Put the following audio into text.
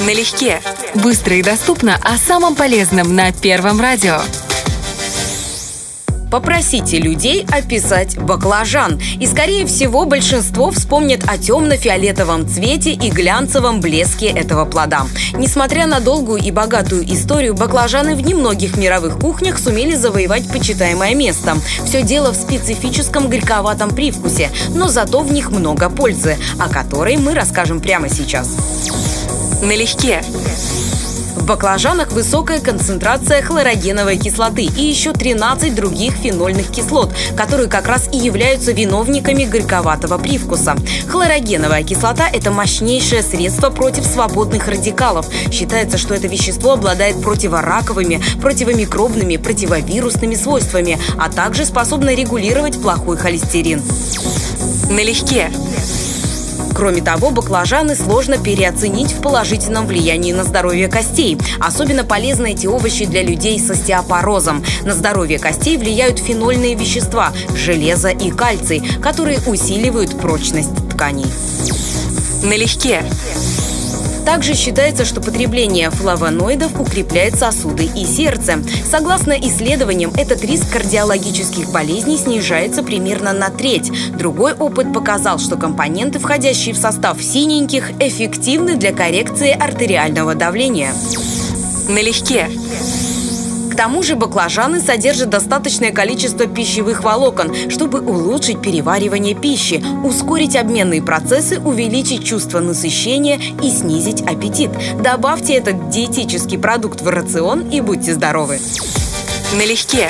Налегке. Быстро и доступно о самом полезном на Первом радио. Попросите людей описать баклажан. И, скорее всего, большинство вспомнит о темно-фиолетовом цвете и глянцевом блеске этого плода. Несмотря на долгую и богатую историю, баклажаны в немногих мировых кухнях сумели завоевать почитаемое место. Все дело в специфическом горьковатом привкусе, но зато в них много пользы, о которой мы расскажем прямо сейчас. Налегке. В баклажанах высокая концентрация хлорогеновой кислоты и еще 13 других фенольных кислот, которые как раз и являются виновниками горьковатого привкуса. Хлорогеновая кислота – это мощнейшее средство против свободных радикалов. Считается, что это вещество обладает противораковыми, противомикробными, противовирусными свойствами, а также способно регулировать плохой холестерин. Налегке. Кроме того, баклажаны сложно переоценить в положительном влиянии на здоровье костей. Особенно полезны эти овощи для людей с остеопорозом. На здоровье костей влияют фенольные вещества – железо и кальций, которые усиливают прочность тканей. Налегке. Также считается, что потребление флавоноидов укрепляет сосуды и сердце. Согласно исследованиям, этот риск кардиологических болезней снижается примерно на треть. Другой опыт показал, что компоненты, входящие в состав синеньких, эффективны для коррекции артериального давления. Налегке. Тому же баклажаны содержат достаточное количество пищевых волокон, чтобы улучшить переваривание пищи, ускорить обменные процессы, увеличить чувство насыщения и снизить аппетит. Добавьте этот диетический продукт в рацион и будьте здоровы. Налегке.